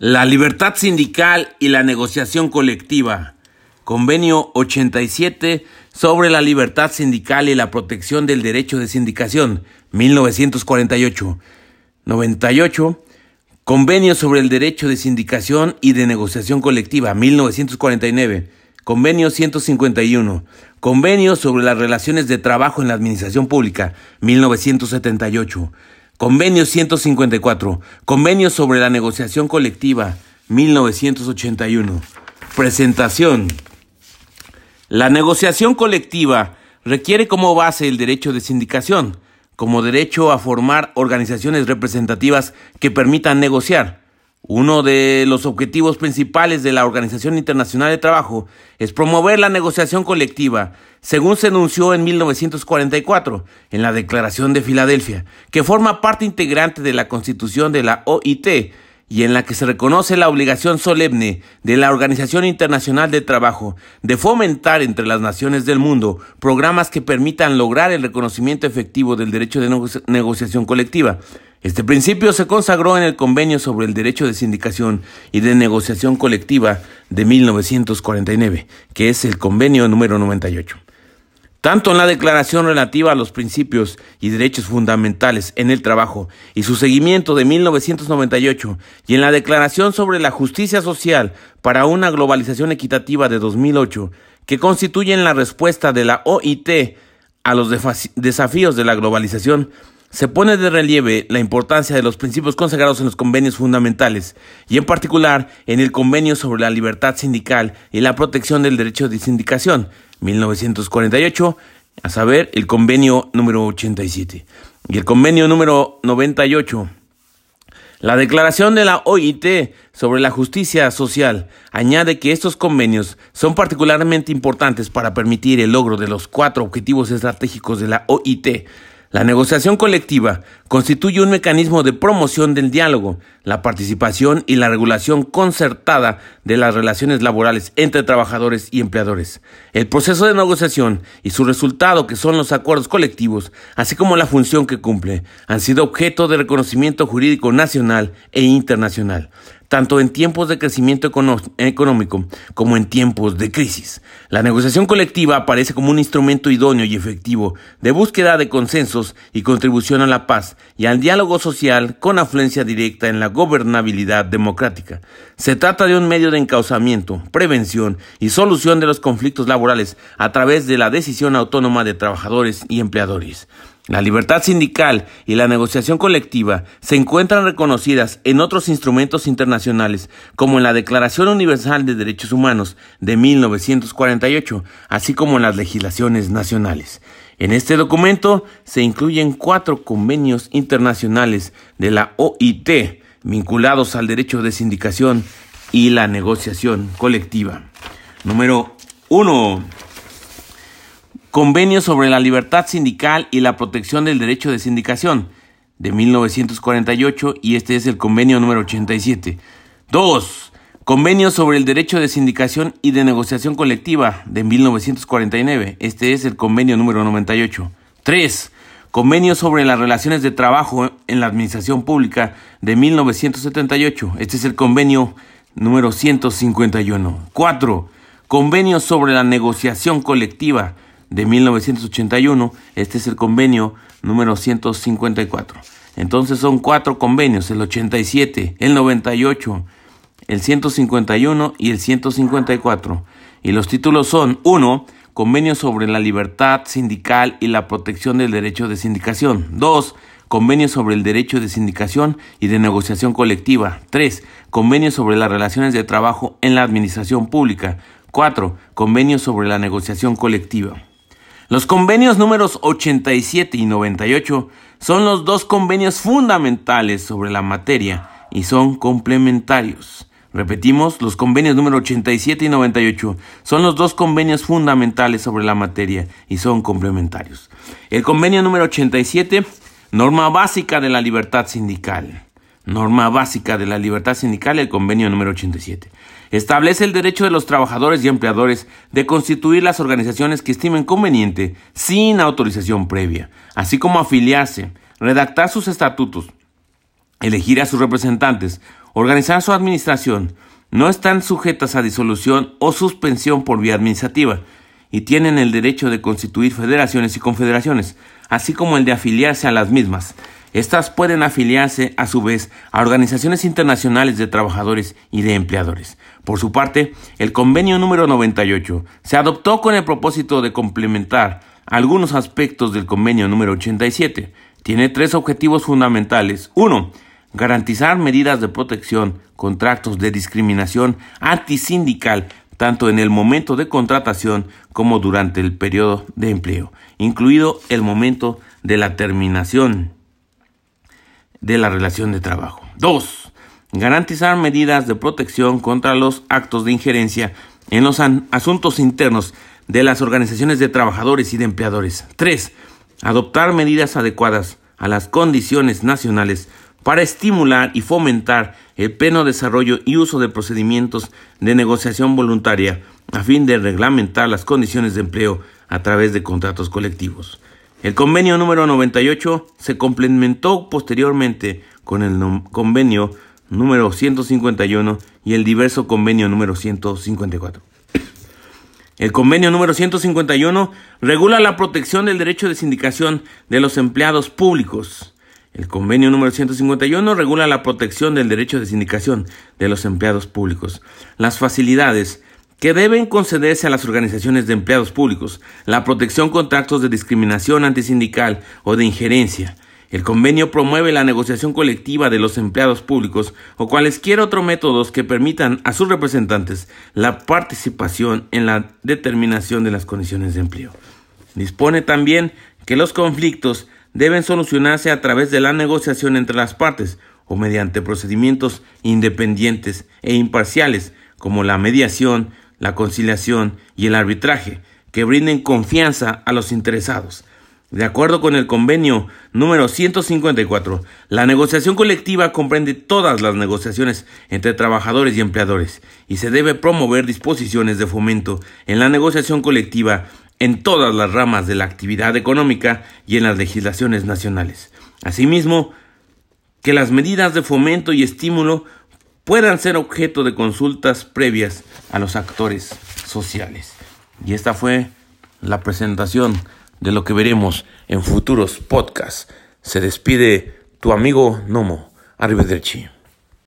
La libertad sindical y la negociación colectiva. Convenio 87 sobre la libertad sindical y la protección del derecho de sindicación, 1948. 98. Convenio sobre el derecho de sindicación y de negociación colectiva, 1949. Convenio 151. Convenio sobre las relaciones de trabajo en la administración pública, 1978. Convenio 154. Convenio sobre la negociación colectiva 1981. Presentación. La negociación colectiva requiere como base el derecho de sindicación, como derecho a formar organizaciones representativas que permitan negociar, uno de los objetivos principales de la Organización Internacional de Trabajo es promover la negociación colectiva, según se anunció en 1944 en la Declaración de Filadelfia, que forma parte integrante de la Constitución de la OIT y en la que se reconoce la obligación solemne de la Organización Internacional de Trabajo de fomentar entre las naciones del mundo programas que permitan lograr el reconocimiento efectivo del derecho de negociación colectiva este principio se consagró en el Convenio sobre el Derecho de Sindicación y de Negociación Colectiva de 1949, que es el convenio número 98. Tanto en la Declaración relativa a los principios y derechos fundamentales en el trabajo y su seguimiento de 1998 y en la Declaración sobre la Justicia Social para una Globalización Equitativa de 2008, que constituyen la respuesta de la OIT a los desafíos de la globalización, se pone de relieve la importancia de los principios consagrados en los convenios fundamentales y en particular en el Convenio sobre la Libertad Sindical y la Protección del Derecho de Sindicación, 1948, a saber, el convenio número 87 y el convenio número 98. La declaración de la OIT sobre la justicia social añade que estos convenios son particularmente importantes para permitir el logro de los cuatro objetivos estratégicos de la OIT, la negociación colectiva constituye un mecanismo de promoción del diálogo, la participación y la regulación concertada de las relaciones laborales entre trabajadores y empleadores. El proceso de negociación y su resultado, que son los acuerdos colectivos, así como la función que cumple, han sido objeto de reconocimiento jurídico nacional e internacional tanto en tiempos de crecimiento económico como en tiempos de crisis. La negociación colectiva aparece como un instrumento idóneo y efectivo de búsqueda de consensos y contribución a la paz y al diálogo social con afluencia directa en la gobernabilidad democrática. Se trata de un medio de encauzamiento, prevención y solución de los conflictos laborales a través de la decisión autónoma de trabajadores y empleadores. La libertad sindical y la negociación colectiva se encuentran reconocidas en otros instrumentos internacionales, como en la Declaración Universal de Derechos Humanos de 1948, así como en las legislaciones nacionales. En este documento se incluyen cuatro convenios internacionales de la OIT vinculados al derecho de sindicación y la negociación colectiva. Número 1. Convenio sobre la libertad sindical y la protección del derecho de sindicación de 1948 y este es el convenio número 87. 2. Convenio sobre el derecho de sindicación y de negociación colectiva de 1949. Este es el convenio número 98. 3. Convenio sobre las relaciones de trabajo en la administración pública de 1978. Este es el convenio número 151. 4. Convenio sobre la negociación colectiva de 1981. Este es el convenio número 154. Entonces son cuatro convenios, el 87, el 98, el 151 y el 154. Y los títulos son 1. Convenio sobre la libertad sindical y la protección del derecho de sindicación. 2. Convenio sobre el derecho de sindicación y de negociación colectiva. 3. Convenio sobre las relaciones de trabajo en la administración pública. 4. Convenio sobre la negociación colectiva. Los convenios números 87 y 98 son los dos convenios fundamentales sobre la materia y son complementarios. Repetimos, los convenios número 87 y 98 son los dos convenios fundamentales sobre la materia y son complementarios. El convenio número 87, norma básica de la libertad sindical. Norma básica de la libertad sindical, el convenio número 87. Establece el derecho de los trabajadores y empleadores de constituir las organizaciones que estimen conveniente sin autorización previa, así como afiliarse, redactar sus estatutos, elegir a sus representantes, organizar su administración, no están sujetas a disolución o suspensión por vía administrativa y tienen el derecho de constituir federaciones y confederaciones, así como el de afiliarse a las mismas. Estas pueden afiliarse a su vez a organizaciones internacionales de trabajadores y de empleadores. Por su parte, el convenio número 98 se adoptó con el propósito de complementar algunos aspectos del convenio número 87. Tiene tres objetivos fundamentales. Uno, garantizar medidas de protección contra actos de discriminación antisindical tanto en el momento de contratación como durante el periodo de empleo, incluido el momento de la terminación de la relación de trabajo. 2. Garantizar medidas de protección contra los actos de injerencia en los asuntos internos de las organizaciones de trabajadores y de empleadores. 3. Adoptar medidas adecuadas a las condiciones nacionales para estimular y fomentar el pleno desarrollo y uso de procedimientos de negociación voluntaria a fin de reglamentar las condiciones de empleo a través de contratos colectivos. El convenio número 98 se complementó posteriormente con el convenio número 151 y el diverso convenio número 154. El convenio número 151 regula la protección del derecho de sindicación de los empleados públicos. El convenio número 151 regula la protección del derecho de sindicación de los empleados públicos, las facilidades que deben concederse a las organizaciones de empleados públicos, la protección contra actos de discriminación antisindical o de injerencia. El convenio promueve la negociación colectiva de los empleados públicos o cualesquiera otros métodos que permitan a sus representantes la participación en la determinación de las condiciones de empleo. Dispone también que los conflictos deben solucionarse a través de la negociación entre las partes o mediante procedimientos independientes e imparciales como la mediación, la conciliación y el arbitraje, que brinden confianza a los interesados. De acuerdo con el convenio número 154, la negociación colectiva comprende todas las negociaciones entre trabajadores y empleadores y se debe promover disposiciones de fomento en la negociación colectiva en todas las ramas de la actividad económica y en las legislaciones nacionales. Asimismo, que las medidas de fomento y estímulo puedan ser objeto de consultas previas a los actores sociales. Y esta fue la presentación de lo que veremos en futuros podcasts. Se despide tu amigo Nomo. Arrivederci.